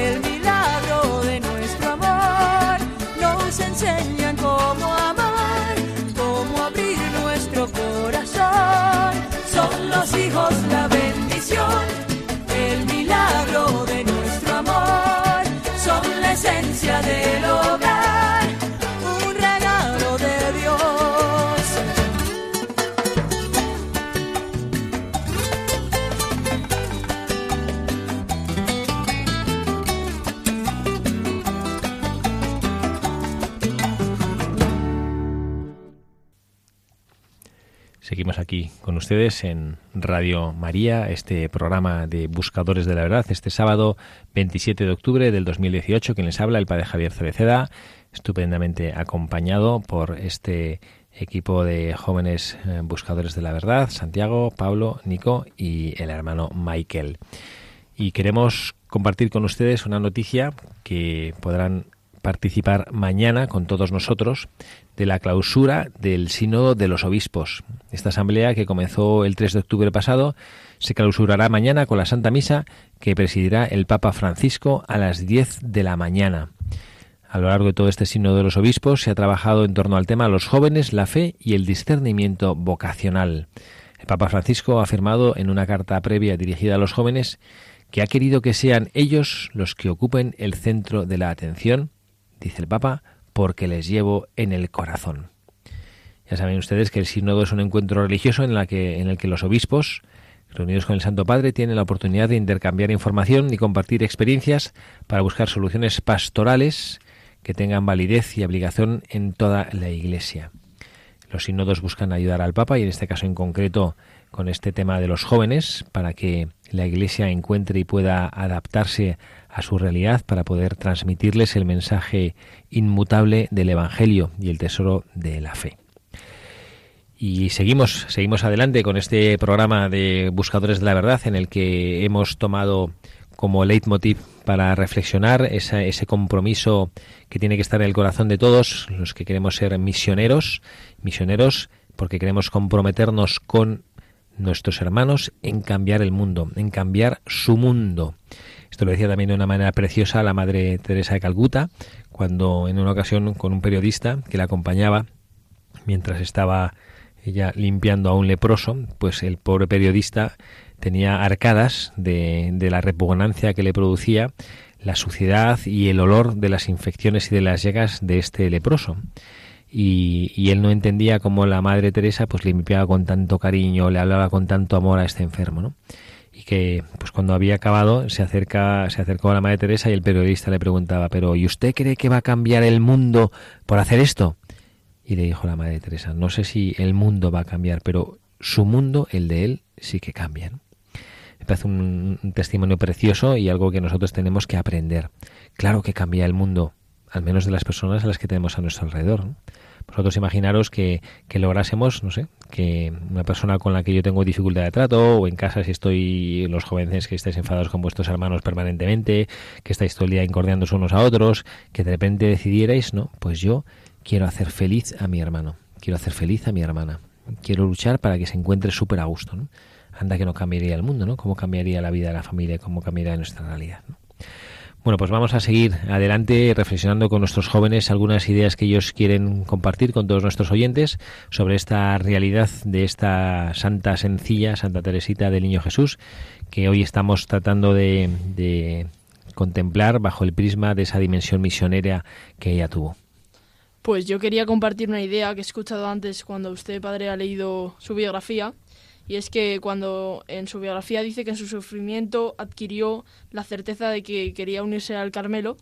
el milagro de amor. Nos enseñan cómo amar, cómo abrir nuestro corazón. Son los hijos la bendición, el milagro de nuestro amor. Son la esencia del hogar, aquí con ustedes en Radio María, este programa de Buscadores de la Verdad, este sábado 27 de octubre del 2018, quien les habla, el padre Javier Cereceda, estupendamente acompañado por este equipo de jóvenes eh, buscadores de la verdad, Santiago, Pablo, Nico y el hermano Michael. Y queremos compartir con ustedes una noticia que podrán participar mañana con todos nosotros de la clausura del Sínodo de los Obispos. Esta asamblea que comenzó el 3 de octubre pasado se clausurará mañana con la Santa Misa que presidirá el Papa Francisco a las 10 de la mañana. A lo largo de todo este Sínodo de los Obispos se ha trabajado en torno al tema los jóvenes, la fe y el discernimiento vocacional. El Papa Francisco ha afirmado en una carta previa dirigida a los jóvenes que ha querido que sean ellos los que ocupen el centro de la atención, dice el Papa, porque les llevo en el corazón. Ya saben ustedes que el sínodo es un encuentro religioso en, que, en el que los obispos, reunidos con el Santo Padre, tienen la oportunidad de intercambiar información y compartir experiencias para buscar soluciones pastorales que tengan validez y obligación en toda la Iglesia. Los sínodos buscan ayudar al Papa y en este caso en concreto con este tema de los jóvenes para que la Iglesia encuentre y pueda adaptarse a su realidad para poder transmitirles el mensaje inmutable del Evangelio y el tesoro de la fe. Y seguimos, seguimos adelante con este programa de Buscadores de la Verdad en el que hemos tomado como leitmotiv para reflexionar ese compromiso que tiene que estar en el corazón de todos los que queremos ser misioneros, misioneros porque queremos comprometernos con nuestros hermanos en cambiar el mundo, en cambiar su mundo. Esto lo decía también de una manera preciosa la Madre Teresa de Calcuta, cuando en una ocasión con un periodista que la acompañaba mientras estaba ella limpiando a un leproso, pues el pobre periodista tenía arcadas de, de la repugnancia que le producía la suciedad y el olor de las infecciones y de las llagas de este leproso. Y, él no entendía cómo la Madre Teresa pues le limpiaba con tanto cariño, le hablaba con tanto amor a este enfermo, ¿no? Y que pues cuando había acabado se acerca se acercó a la madre Teresa y el periodista le preguntaba pero ¿y usted cree que va a cambiar el mundo por hacer esto? Y le dijo la madre Teresa no sé si el mundo va a cambiar pero su mundo el de él sí que cambia. Me parece un, un testimonio precioso y algo que nosotros tenemos que aprender. Claro que cambia el mundo, al menos de las personas a las que tenemos a nuestro alrededor. ¿no? Vosotros imaginaros que, que, lográsemos, no sé, que una persona con la que yo tengo dificultad de trato, o en casa si estoy, los jóvenes que estáis enfadados con vuestros hermanos permanentemente, que estáis todo el día incordiándose unos a otros, que de repente decidierais, no, pues yo quiero hacer feliz a mi hermano, quiero hacer feliz a mi hermana, quiero luchar para que se encuentre súper a gusto, ¿no? Anda que no cambiaría el mundo, ¿no? ¿Cómo cambiaría la vida de la familia? ¿Cómo cambiaría nuestra realidad? ¿no? Bueno, pues vamos a seguir adelante reflexionando con nuestros jóvenes algunas ideas que ellos quieren compartir con todos nuestros oyentes sobre esta realidad de esta santa sencilla, Santa Teresita del Niño Jesús, que hoy estamos tratando de, contemplar bajo el prisma de esa dimensión misionera que ella tuvo. Pues yo quería compartir una idea que he escuchado antes cuando usted, padre, ha leído su biografía y es que cuando en su biografía dice que en su sufrimiento adquirió la certeza de que quería unirse al Carmelo,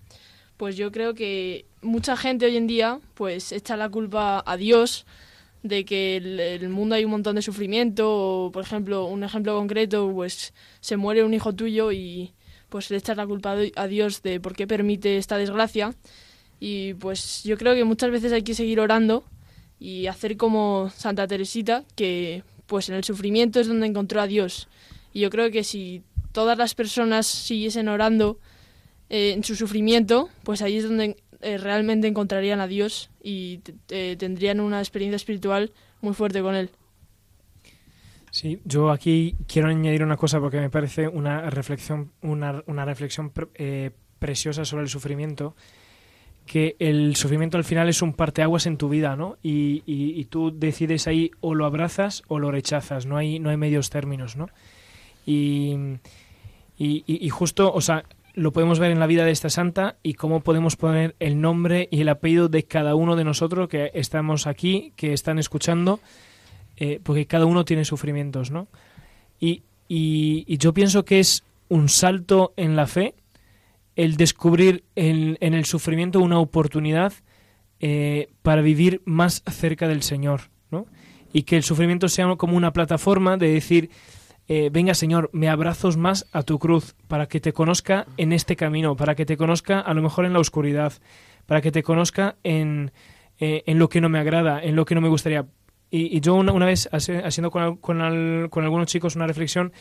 pues yo creo que mucha gente hoy en día pues echa la culpa a Dios de que el, el mundo hay un montón de sufrimiento por ejemplo un ejemplo concreto pues se muere un hijo tuyo y pues le echas la culpa a Dios de por qué permite esta desgracia. Y pues yo creo que muchas veces hay que seguir orando y hacer como Santa Teresita que pues en el sufrimiento es donde encontró a Dios. Y yo creo que si todas las personas siguiesen orando eh, en su sufrimiento, pues ahí es donde eh, realmente encontrarían a Dios y eh, tendrían una experiencia espiritual muy fuerte con Él. Sí, yo aquí quiero añadir una cosa porque me parece una reflexión, una, una reflexión pre preciosa sobre el sufrimiento que el sufrimiento al final es un parteaguas en tu vida, ¿no? Y, y, tú decides ahí o lo abrazas o lo rechazas, no hay, no hay medios términos, ¿no? Y, y, justo, o sea, lo podemos ver en la vida de esta santa y cómo podemos poner el nombre y el apellido de cada uno de nosotros que estamos aquí, que están escuchando, eh, porque cada uno tiene sufrimientos, ¿no? Y yo pienso que es un salto en la fe el descubrir en, en el sufrimiento una oportunidad eh, para vivir más cerca del Señor, ¿no? Y que el sufrimiento sea como una plataforma de decir, eh, venga Señor, me abrazos más a tu cruz, para que te conozca en este camino, para que te conozca a lo mejor en la oscuridad, para que te conozca en, eh, en lo que no me agrada, en lo que no me gustaría. Y, yo una, una, vez, haciendo con, con, al, con algunos chicos una reflexión,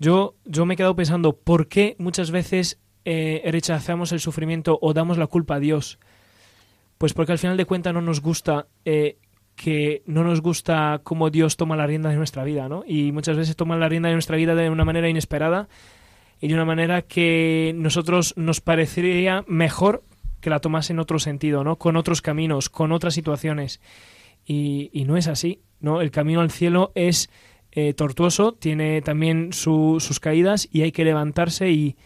yo, yo me he quedado pensando, ¿por qué muchas veces eh, rechazamos el sufrimiento o damos la culpa a Dios? Pues porque al final de cuentas no nos gusta eh, que no nos gusta cómo Dios toma la rienda de nuestra vida, ¿no? Y muchas veces toma la rienda de nuestra vida de una manera inesperada y de una manera que nosotros nos parecería mejor que la tomase en otro sentido, ¿no? Con otros caminos, con otras situaciones. Y, no es así, ¿no? El camino al cielo es eh, tortuoso, tiene también su, sus caídas y hay que levantarse y,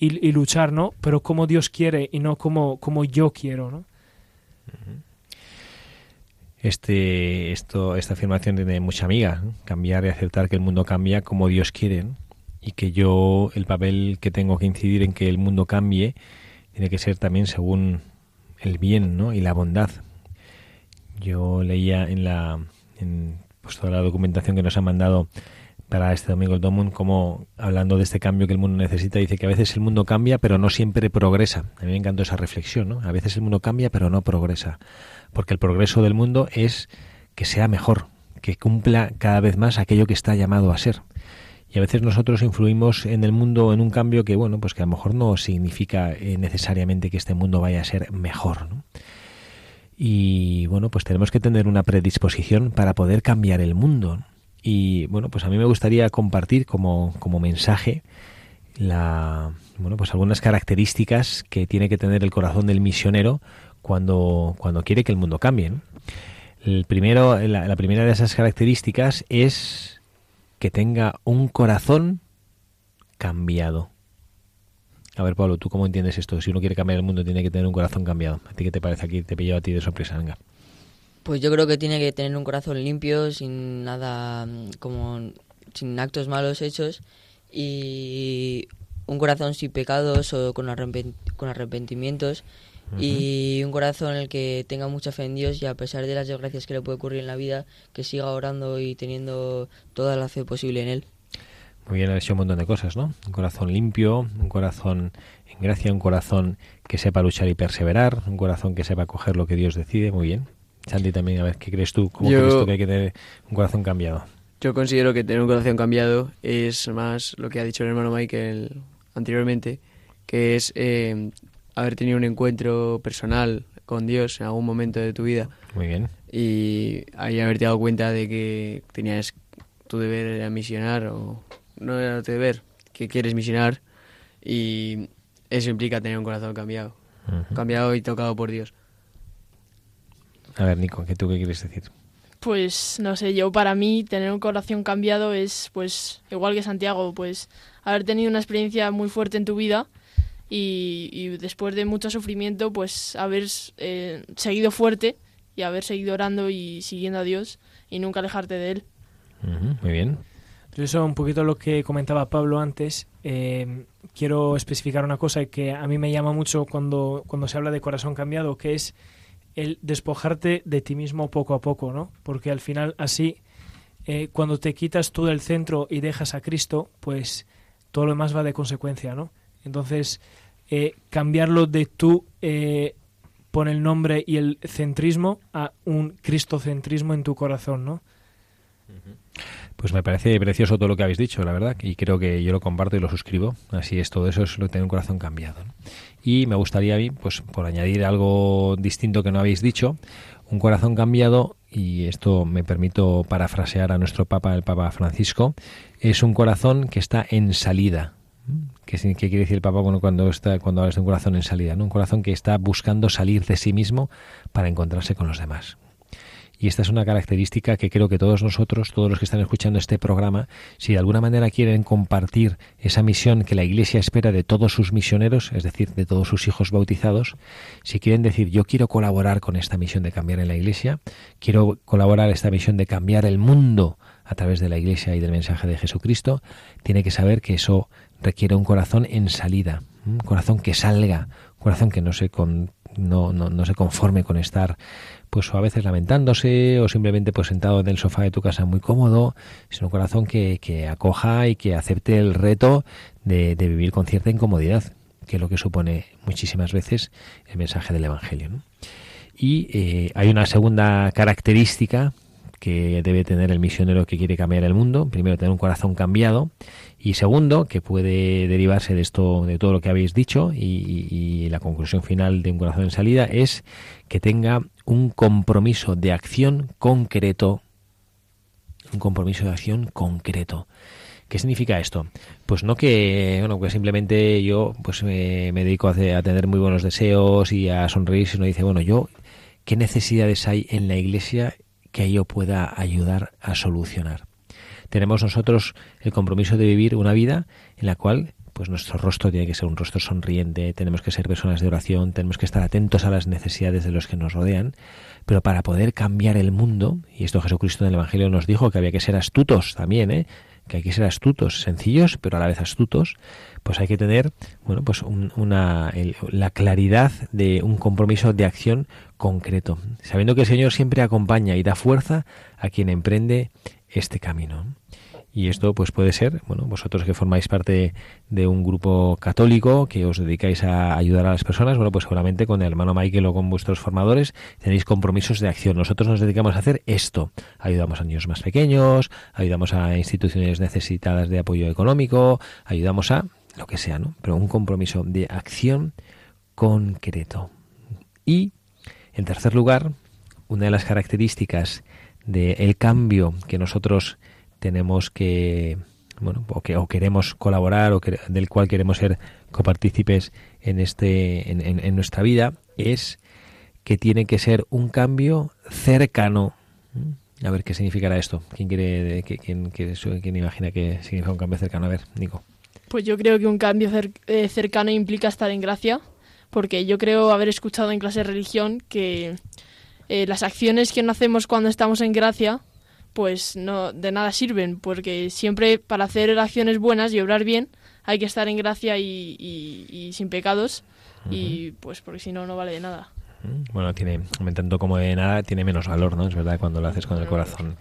y, luchar, ¿no? Pero como Dios quiere y no como, como yo quiero, ¿no? Este, esto, esta afirmación tiene mucha amiga, cambiar y aceptar que el mundo cambia como Dios quiere y que yo el papel que tengo que incidir en que el mundo cambie tiene que ser también según el bien ¿no? y la bondad. Yo leía en la en pues, toda la documentación que nos han mandado para este domingo el Domund, como hablando de este cambio que el mundo necesita, dice que a veces el mundo cambia, pero no siempre progresa. A mí me encantó esa reflexión, ¿no? A veces el mundo cambia, pero no progresa. Porque el progreso del mundo es que sea mejor, que cumpla cada vez más aquello que está llamado a ser. Y a veces nosotros influimos en el mundo en un cambio que, bueno, pues que a lo mejor no significa eh, necesariamente que este mundo vaya a ser mejor, ¿no? Y bueno, pues tenemos que tener una predisposición para poder cambiar el mundo. ¿no? Y bueno, pues a mí me gustaría compartir como, como mensaje la, bueno, pues algunas características que tiene que tener el corazón del misionero cuando, cuando quiere que el mundo cambie. El primero, la, primera de esas características es que tenga un corazón cambiado. A ver, Pablo, ¿tú cómo entiendes esto? Si uno quiere cambiar el mundo, tiene que tener un corazón cambiado. ¿A ti qué te parece aquí? Te pillo a ti de sorpresa, venga. Pues yo creo que tiene que tener un corazón limpio, sin nada, como sin actos malos hechos y un corazón sin pecados o con, arrepen- con arrepentimientos y un corazón en el que tenga mucha fe en Dios y a pesar de las desgracias que le puede ocurrir en la vida, que siga orando y teniendo toda la fe posible en Él. Muy bien, ha dicho un montón de cosas, ¿no? Un corazón limpio, un corazón en gracia, un corazón que sepa luchar y perseverar, un corazón que sepa coger lo que Dios decide. Muy bien. Santi, también, a ver, ¿qué crees tú? ¿Cómo Yo- crees tú que hay que tener un corazón cambiado? Yo considero que tener un corazón cambiado es más lo que ha dicho el hermano Michael anteriormente, que es eh, haber tenido un encuentro personal con Dios en algún momento de tu vida Muy bien. y ahí haberte dado cuenta de que tenías tu deber era misionar o no era tu deber, que quieres misionar y eso implica tener un corazón cambiado, Ujú. cambiado y tocado por Dios. A ver, Nico, ¿qué tú qué quieres decir? Pues no sé, yo para mí tener un corazón cambiado es pues igual que Santiago, pues haber tenido una experiencia muy fuerte en tu vida y, y después de mucho sufrimiento pues haber eh, seguido fuerte y haber seguido orando y siguiendo a Dios y nunca alejarte de Él. Ujú, Muy bien. Pero eso un poquito lo que comentaba Pablo antes. eh, quiero especificar una cosa que a mí me llama mucho cuando, cuando se habla de corazón cambiado, que es el despojarte de ti mismo poco a poco, ¿no? Porque al final así, eh, cuando te quitas tú del centro y dejas a Cristo, pues todo lo demás va de consecuencia, ¿no? Entonces, eh, cambiarlo de tú eh, pon el nombre y el centrismo a un cristocentrismo en tu corazón, ¿no? Pues me parece precioso todo lo que habéis dicho, la verdad, y creo que yo lo comparto y lo suscribo. Así es, todo eso es lo tener un corazón cambiado. ¿no? Y me gustaría pues por añadir algo distinto que no habéis dicho, un corazón cambiado, y esto me permito parafrasear a nuestro Papa, el Papa Francisco, es un corazón que está en salida. ¿Qué, qué quiere decir el Papa cuando, cuando, está, cuando hablas de un corazón en salida? ¿no? Un corazón que está buscando salir de sí mismo para encontrarse con los demás. Y esta es una característica que creo que todos nosotros, todos los que están escuchando este programa, si de alguna manera quieren compartir esa misión que la Iglesia espera de todos sus misioneros, es decir, de todos sus hijos bautizados, si quieren decir yo quiero colaborar con esta misión de cambiar en la Iglesia, quiero colaborar esta misión de cambiar el mundo a través de la Iglesia y del mensaje de Jesucristo, tiene que saber que eso requiere un corazón en salida, un corazón que salga, un corazón que no se, con, no, no, no se conforme con estar pues a veces lamentándose o simplemente pues sentado en el sofá de tu casa muy cómodo, sino un corazón que, que acoja y que acepte el reto de, de vivir con cierta incomodidad, que es lo que supone muchísimas veces el mensaje del Evangelio. Y eh, hay una segunda característica que debe tener el misionero que quiere cambiar el mundo. Primero, tener un corazón cambiado. Y segundo, que puede derivarse de esto, de todo lo que habéis dicho, y la conclusión final de un corazón en salida es que tenga un compromiso de acción concreto. Un compromiso de acción concreto. ¿Qué significa esto? Pues no que, bueno, que simplemente yo pues me, dedico a, a tener muy buenos deseos y a sonreír, sino dice, bueno, yo, ¿qué necesidades hay en la iglesia que yo pueda ayudar a solucionar? Tenemos nosotros el compromiso de vivir una vida en la cual pues nuestro rostro tiene que ser un rostro sonriente, tenemos que ser personas de oración, tenemos que estar atentos a las necesidades de los que nos rodean, pero para poder cambiar el mundo, y esto Jesucristo en el Evangelio nos dijo que había que ser astutos también, ¿eh? que hay que ser astutos, sencillos, pero a la vez astutos, pues hay que tener, bueno, pues un- una, la claridad de un compromiso de acción concreto, sabiendo que el Señor siempre acompaña y da fuerza a quien emprende este camino. Y esto pues puede ser, bueno, vosotros que formáis parte de un grupo católico que os dedicáis a ayudar a las personas, bueno, pues seguramente con el hermano Michael o con vuestros formadores tenéis compromisos de acción. Nosotros nos dedicamos a hacer esto. Ayudamos a niños más pequeños, ayudamos a instituciones necesitadas de apoyo económico, ayudamos a lo que sea, ¿no? Pero un compromiso de acción concreto. Y, en tercer lugar, una de las características del cambio que nosotros tenemos que bueno o que o queremos colaborar o del cual queremos ser copartícipes en este en, nuestra vida es que tiene que ser un cambio cercano. ¿Mm? a ver qué significará esto quién quiere quién, quién, quién imagina que significa un cambio cercano a ver Nico. Pues yo creo que un cambio eh, cercano implica estar en gracia, porque yo creo haber escuchado en clase de religión que eh, las acciones que no hacemos cuando estamos en gracia, pues no de nada sirven, porque siempre para hacer acciones buenas y obrar bien hay que estar en gracia y, y- y sin pecados, y pues porque si no, no vale de nada. Bueno, tiene, tanto como de nada, tiene menos valor, ¿no? Es verdad, cuando lo haces con el corazón.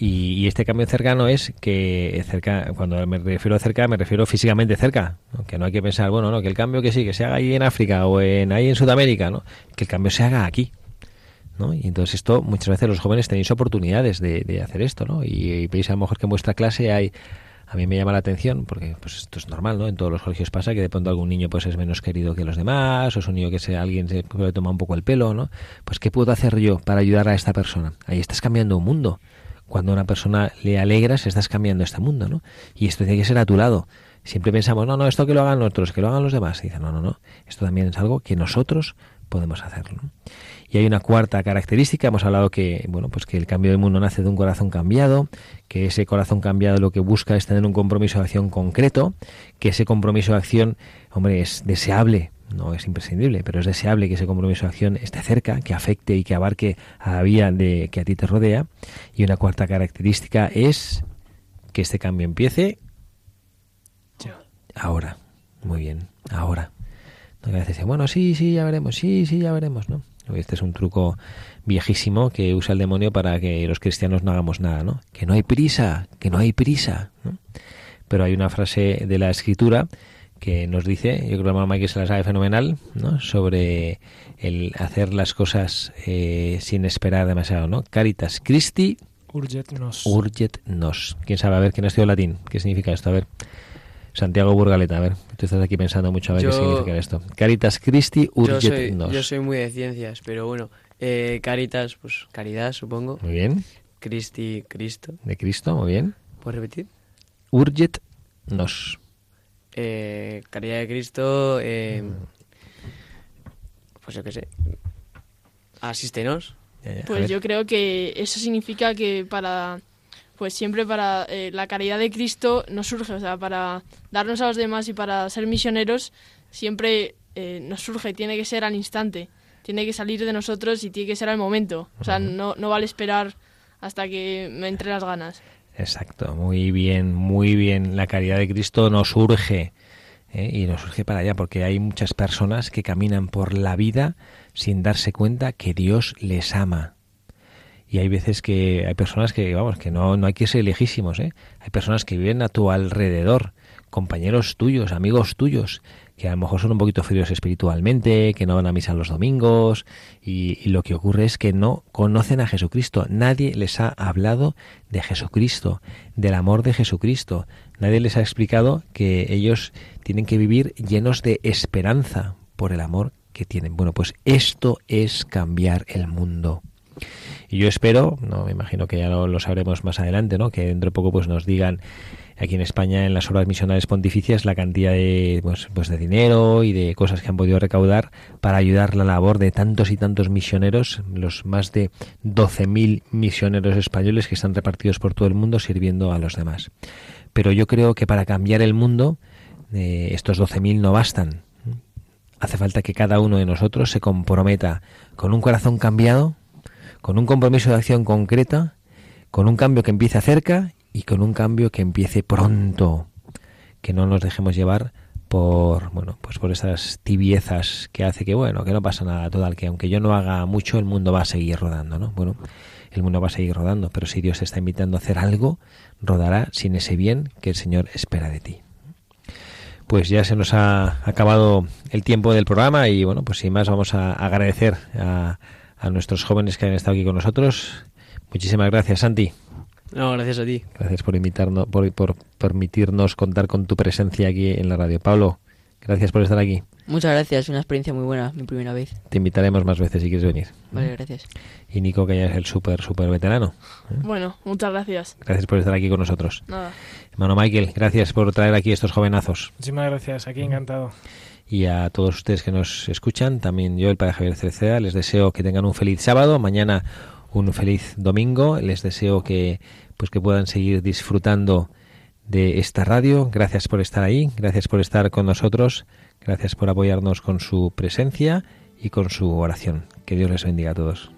Y, y este cambio cercano es que cerca, cuando me refiero a cerca, me refiero físicamente cerca. ¿no? Que no hay que pensar, bueno, no, que el cambio que sí, que se haga ahí en África o en ahí en Sudamérica, ¿no? Que el cambio se haga aquí. ¿No? Y entonces esto, muchas veces los jóvenes tenéis oportunidades de, de hacer esto, ¿no? Y, veis a lo mejor que en vuestra clase hay, a mí me llama la atención, porque pues esto es normal, ¿no? En todos los colegios pasa que de pronto algún niño pues es menos querido que los demás, o es un niño que se, alguien se le toma un poco el pelo, ¿no? Pues ¿qué puedo hacer yo para ayudar a esta persona? Ahí estás cambiando un mundo. Cuando a una persona le alegras, estás cambiando este mundo, ¿no? Y esto tiene que ser a tu lado. Siempre pensamos, no, no, esto que lo hagan otros, que lo hagan los demás. Y dice, no, no, no, esto también es algo que nosotros podemos hacerlo. Y hay una cuarta característica, hemos hablado que, bueno, pues que el cambio del mundo nace de un corazón cambiado, que ese corazón cambiado lo que busca es tener un compromiso de acción concreto, que ese compromiso de acción, hombre, es deseable, no es imprescindible, pero es deseable que ese compromiso de acción esté cerca, que afecte y que abarque a la vida de que a ti te rodea. Y una cuarta característica es que este cambio empiece ahora. Muy bien, ahora. Que a veces dice, bueno, sí, sí, ya veremos, sí, sí, ya veremos, ¿no? Este es un truco viejísimo que usa el demonio para que los cristianos no hagamos nada, ¿no? Que no hay prisa, que no hay prisa, ¿no? Pero hay una frase de la escritura que nos dice, yo creo que la mamá que se la sabe fenomenal, ¿no? Sobre el hacer las cosas eh, sin esperar demasiado, ¿no? Caritas Christi Urget nos. urget nos. ¿Quién sabe? A ver, ¿quién ha estudiado latín? ¿Qué significa esto? A ver. Santiago Burgaleta, a ver. Tú estás aquí pensando mucho a ver Yo- qué significa esto. Caritas Christi Yo urget soy, nos. yo soy muy de ciencias, pero bueno, eh, Caritas, pues caridad, supongo. Muy bien. Cristi, Cristo. De Cristo, muy bien. ¿Puedes repetir? Urget nos. Eh, caridad de Cristo, eh, pues yo qué sé. Asístenos. Pues yo creo que eso significa que para, pues siempre para eh, la caridad de Cristo nos surge, o sea, para darnos a los demás y para ser misioneros, siempre eh, nos surge, tiene que ser al instante, tiene que salir de nosotros y tiene que ser al momento, o sea, no, no vale esperar hasta que me entre las ganas. Exacto, muy bien, muy bien. La caridad de Cristo nos urge ¿eh? y nos urge para allá porque hay muchas personas que caminan por la vida sin darse cuenta que Dios les ama. Y hay veces que hay personas que, vamos, que no, no hay que ser lejísimos, ¿eh? Hay personas que viven a tu alrededor, compañeros tuyos, amigos tuyos, que a lo mejor son un poquito fríos espiritualmente, que no van a misa los domingos, y, y lo que ocurre es que no conocen a Jesucristo. Nadie les ha hablado de Jesucristo, del amor de Jesucristo. Nadie les ha explicado que ellos tienen que vivir llenos de esperanza por el amor que tienen. Bueno, pues esto es cambiar el mundo. Y yo espero, no me imagino que ya lo, sabremos más adelante, ¿no? Que dentro de poco pues nos digan aquí en España en las obras misionales pontificias la cantidad de pues, pues de dinero y de cosas que han podido recaudar para ayudar la labor de tantos y tantos misioneros, los más de 12.000 misioneros españoles que están repartidos por todo el mundo sirviendo a los demás. Pero yo creo que para cambiar el mundo eh, estos 12.000 no bastan. Hace falta que cada uno de nosotros se comprometa con un corazón cambiado, con un compromiso de acción concreta, con un cambio que empiece cerca y con un cambio que empiece pronto, que no nos dejemos llevar por bueno pues por esas tibiezas que hace que bueno que no pasa nada. Total que aunque yo no haga mucho el mundo va a seguir rodando no bueno el mundo va a seguir rodando pero si Dios te está invitando a hacer algo rodará sin ese bien que el Señor espera de ti. Pues ya se nos ha acabado el tiempo del programa y bueno pues sin más vamos a agradecer a, a nuestros jóvenes que han estado aquí con nosotros muchísimas gracias Santi No, gracias a ti. Gracias por invitarnos, por, por permitirnos contar con tu presencia aquí en la radio. Pablo, gracias por estar aquí. Muchas gracias, una experiencia muy buena, mi primera vez. Te invitaremos más veces si quieres venir. Vale, gracias. Y Nico, que ya es el súper, súper veterano. Bueno, muchas gracias. Gracias por estar aquí con nosotros. Nada. Hermano Michael, gracias por traer aquí estos jovenazos. Muchísimas gracias, aquí encantado. Y a todos ustedes que nos escuchan, también yo, el Padre Javier Cereceda, les deseo que tengan un feliz sábado. Mañana un feliz domingo. Les deseo que pues que puedan seguir disfrutando de esta radio. Gracias por estar ahí, gracias por estar con nosotros, gracias por apoyarnos con su presencia y con su oración. Que Dios les bendiga a todos.